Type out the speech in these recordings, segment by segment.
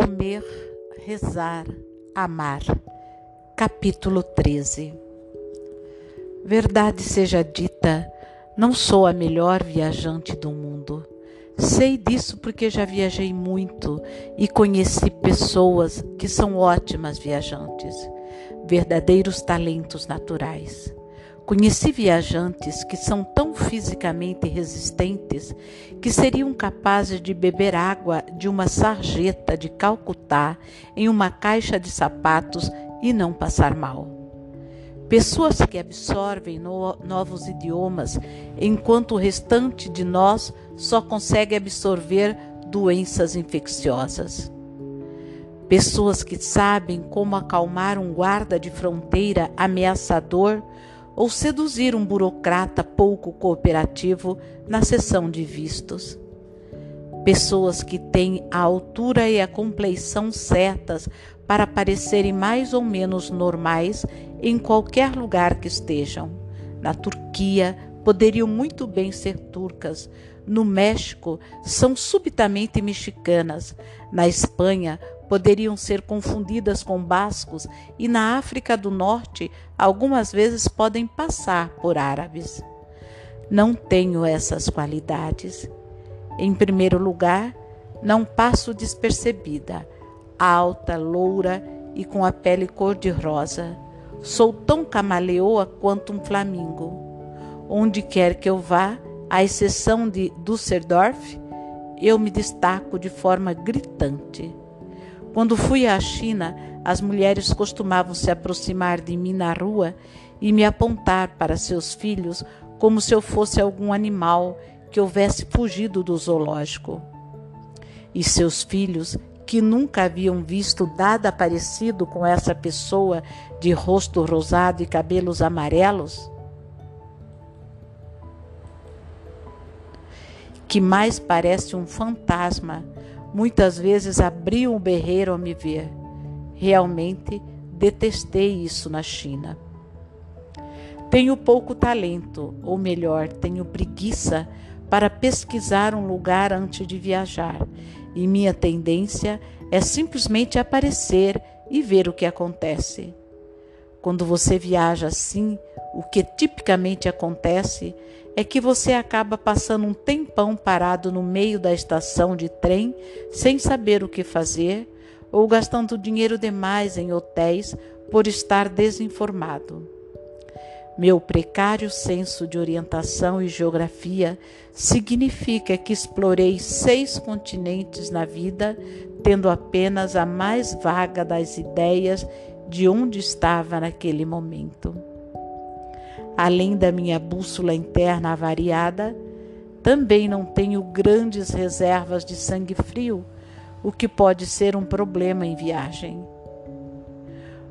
Comer, rezar, amar. Capítulo 13 Verdade seja dita, não sou a melhor viajante do mundo. Sei disso porque já viajei muito e conheci pessoas que são ótimas viajantes, verdadeiros talentos naturais. Conheci viajantes que são tão fisicamente resistentes que seriam capazes de beber água de uma sarjeta de Calcutá em uma caixa de sapatos e não passar mal. Pessoas que absorvem no novos idiomas, enquanto o restante de nós só consegue absorver doenças infecciosas. Pessoas que sabem como acalmar um guarda de fronteira ameaçador ou seduzir um burocrata pouco cooperativo na sessão de vistos. Pessoas que têm a altura e a compleição certas para parecerem mais ou menos normais em qualquer lugar que estejam. Na Turquia, poderiam muito bem ser turcas. No México, são subitamente mexicanas. Na Espanha, poderiam ser confundidas com bascos e na África do Norte algumas vezes podem passar por árabes. Não tenho essas qualidades. Em primeiro lugar, não passo despercebida, alta, loura e com a pele cor-de-rosa. Sou tão camaleoa quanto um flamingo. Onde quer que eu vá, à exceção de Düsseldorf, eu me destaco de forma gritante. Quando fui à China, as mulheres costumavam se aproximar de mim na rua e me apontar para seus filhos como se eu fosse algum animal que houvesse fugido do zoológico. E seus filhos, que nunca haviam visto nada parecido com essa pessoa de rosto rosado e cabelos amarelos, que mais parece um fantasma Muitas vezes abriam o berreiro ao me ver. Realmente detestei isso na China. Tenho pouco talento, ou melhor, tenho preguiça para pesquisar um lugar antes de viajar, e minha tendência é simplesmente aparecer e ver o que acontece. Quando você viaja assim, o que tipicamente acontece é que você acaba passando um tempão parado no meio da estação de trem sem saber o que fazer ou gastando dinheiro demais em hotéis por estar desinformado. Meu precário senso de orientação e geografia significa que explorei seis continentes na vida, tendo apenas a mais vaga das ideias de onde estava naquele momento. Além da minha bússola interna avariada, também não tenho grandes reservas de sangue frio, o que pode ser um problema em viagem.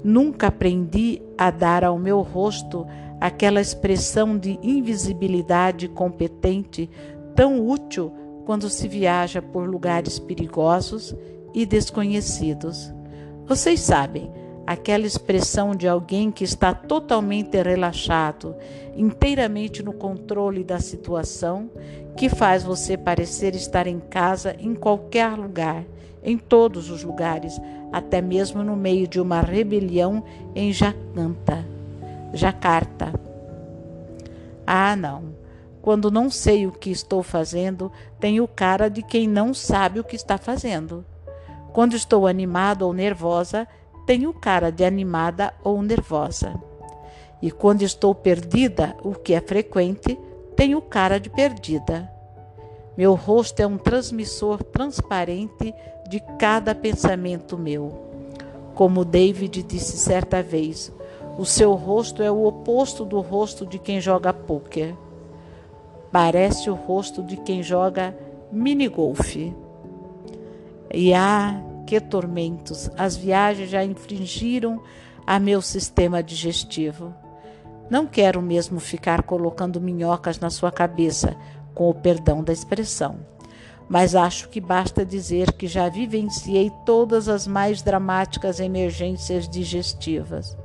Nunca aprendi a dar ao meu rosto aquela expressão de invisibilidade competente tão útil quando se viaja por lugares perigosos e desconhecidos. Vocês sabem, aquela expressão de alguém que está totalmente relaxado, inteiramente no controle da situação, que faz você parecer estar em casa em qualquer lugar, em todos os lugares, até mesmo no meio de uma rebelião em Jacarta. Jacarta. Ah, não. Quando não sei o que estou fazendo, tenho cara de quem não sabe o que está fazendo. Quando estou animado ou nervosa, tenho cara de animada ou nervosa. E quando estou perdida, o que é frequente, tenho cara de perdida. Meu rosto é um transmissor transparente de cada pensamento meu. Como David disse certa vez, o seu rosto é o oposto do rosto de quem joga pôquer. Parece o rosto de quem joga minigolfe. E ah, que tormentos! As viagens já infringiram a meu sistema digestivo. Não quero mesmo ficar colocando minhocas na sua cabeça, com o perdão da expressão. Mas acho que basta dizer que já vivenciei todas as mais dramáticas emergências digestivas.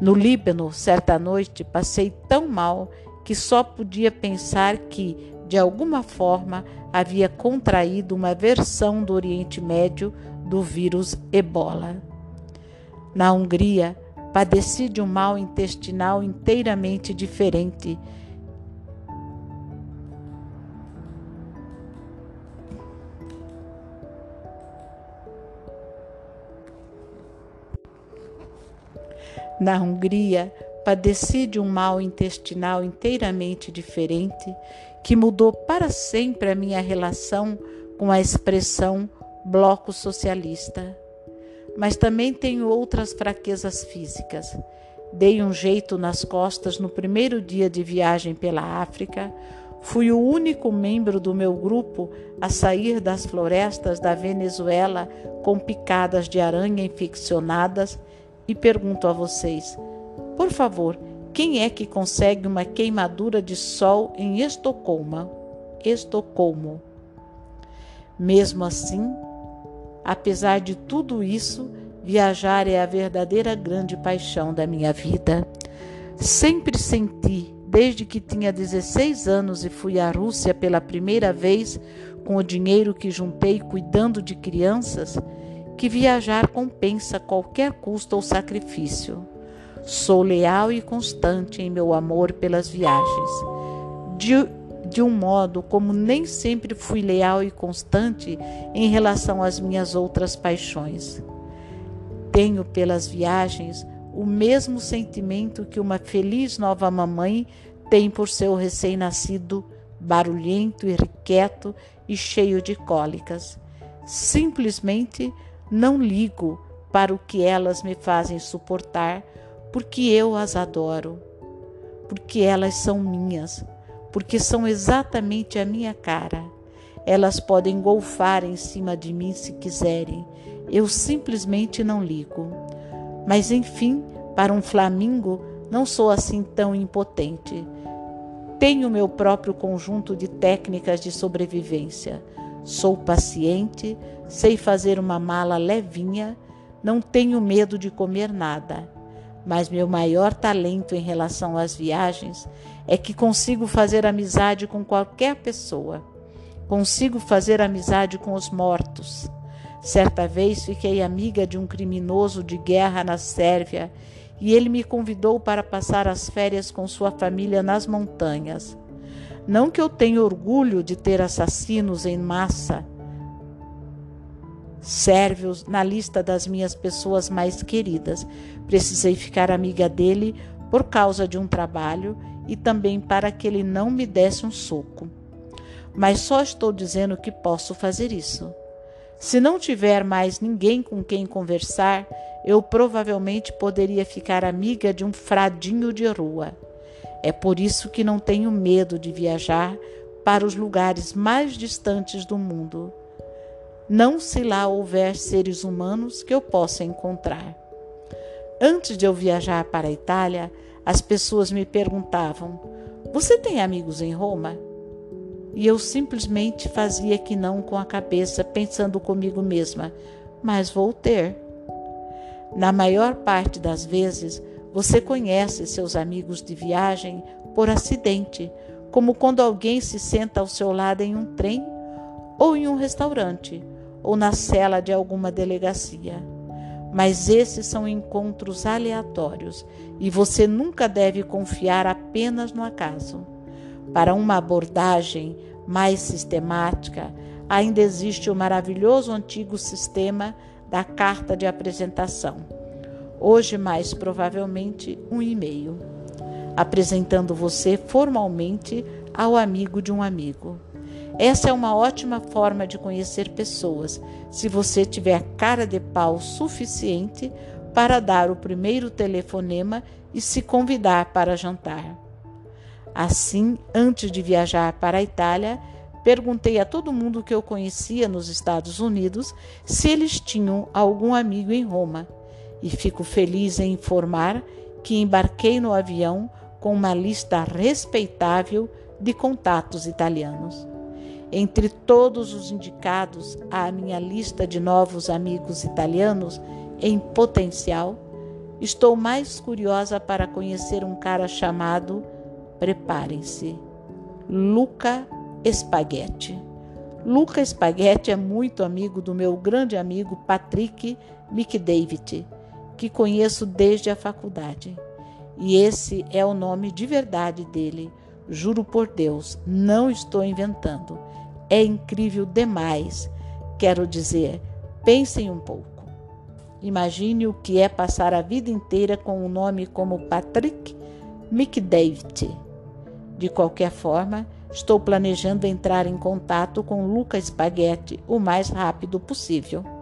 No Líbano, certa noite, passei tão mal que só podia pensar que, de alguma forma, havia contraído uma versão do Oriente Médio do vírus ebola. Na Hungria, padeci de um mal intestinal inteiramente diferente. Na Hungria, padeci de um mal intestinal inteiramente diferente que mudou para sempre a minha relação com a expressão bloco socialista. Mas também tenho outras fraquezas físicas. Dei um jeito nas costas no primeiro dia de viagem pela África. Fui o único membro do meu grupo a sair das florestas da Venezuela com picadas de aranha infeccionadas e pergunto a vocês: por favor, quem é que consegue uma queimadura de sol em Estocolmo? Estocolmo. Mesmo assim, apesar de tudo isso, viajar é a verdadeira grande paixão da minha vida. Sempre senti, desde que tinha 16 anos e fui à Rússia pela primeira vez com o dinheiro que juntei cuidando de crianças, que viajar compensa qualquer custo ou sacrifício. Sou leal e constante em meu amor pelas viagens, de, de um modo como nem sempre fui leal e constante em relação às minhas outras paixões. Tenho pelas viagens o mesmo sentimento que uma feliz nova mamãe tem por seu recém-nascido barulhento, irrequieto e cheio de cólicas. Simplesmente não ligo para o que elas me fazem suportar porque eu as adoro, porque elas são minhas, porque são exatamente a minha cara. Elas podem golfar em cima de mim se quiserem, eu simplesmente não ligo. Mas enfim, para um flamingo, não sou assim tão impotente. Tenho meu próprio conjunto de técnicas de sobrevivência. Sou paciente, sei fazer uma mala levinha, não tenho medo de comer nada mas meu maior talento em relação às viagens é que consigo fazer amizade com qualquer pessoa. Consigo fazer amizade com os mortos. Certa vez fiquei amiga de um criminoso de guerra na Sérvia e ele me convidou para passar as férias com sua família nas montanhas. Não que eu tenha orgulho de ter assassinos em massa, Serve-os na lista das minhas pessoas mais queridas. Precisei ficar amiga dele por causa de um trabalho e também para que ele não me desse um soco. Mas só estou dizendo que posso fazer isso. Se não tiver mais ninguém com quem conversar, eu provavelmente poderia ficar amiga de um fradinho de rua. É por isso que não tenho medo de viajar para os lugares mais distantes do mundo não se lá houver seres humanos que eu possa encontrar. Antes de eu viajar para a Itália, as pessoas me perguntavam: Você tem amigos em Roma? E eu simplesmente fazia que não com a cabeça, pensando comigo mesma: Mas vou ter. Na maior parte das vezes, você conhece seus amigos de viagem por acidente, como quando alguém se senta ao seu lado em um trem ou em um restaurante ou na cela de alguma delegacia. Mas esses são encontros aleatórios e você nunca deve confiar apenas no acaso. Para uma abordagem mais sistemática, ainda existe o maravilhoso antigo sistema da carta de apresentação. Hoje, mais provavelmente, um e-mail, apresentando você formalmente ao amigo de um amigo. Essa é uma ótima forma de conhecer pessoas, se você tiver cara de pau suficiente para dar o primeiro telefonema e se convidar para jantar. Assim, antes de viajar para a Itália, perguntei a todo mundo que eu conhecia nos Estados Unidos se eles tinham algum amigo em Roma, e fico feliz em informar que embarquei no avião com uma lista respeitável de contatos italianos. Entre todos os indicados à minha lista de novos amigos italianos em potencial, estou mais curiosa para conhecer um cara chamado, preparem-se, Luca Spaghetti. Luca Spaghetti é muito amigo do meu grande amigo Patrick McDavid, que conheço desde a faculdade. E esse é o nome de verdade dele. Juro por Deus, não estou inventando. É incrível demais. Quero dizer, pensem um pouco. Imagine o que é passar a vida inteira com um nome como Patrick McDavid. De qualquer forma, estou planejando entrar em contato com Luca Spaghetti o mais rápido possível.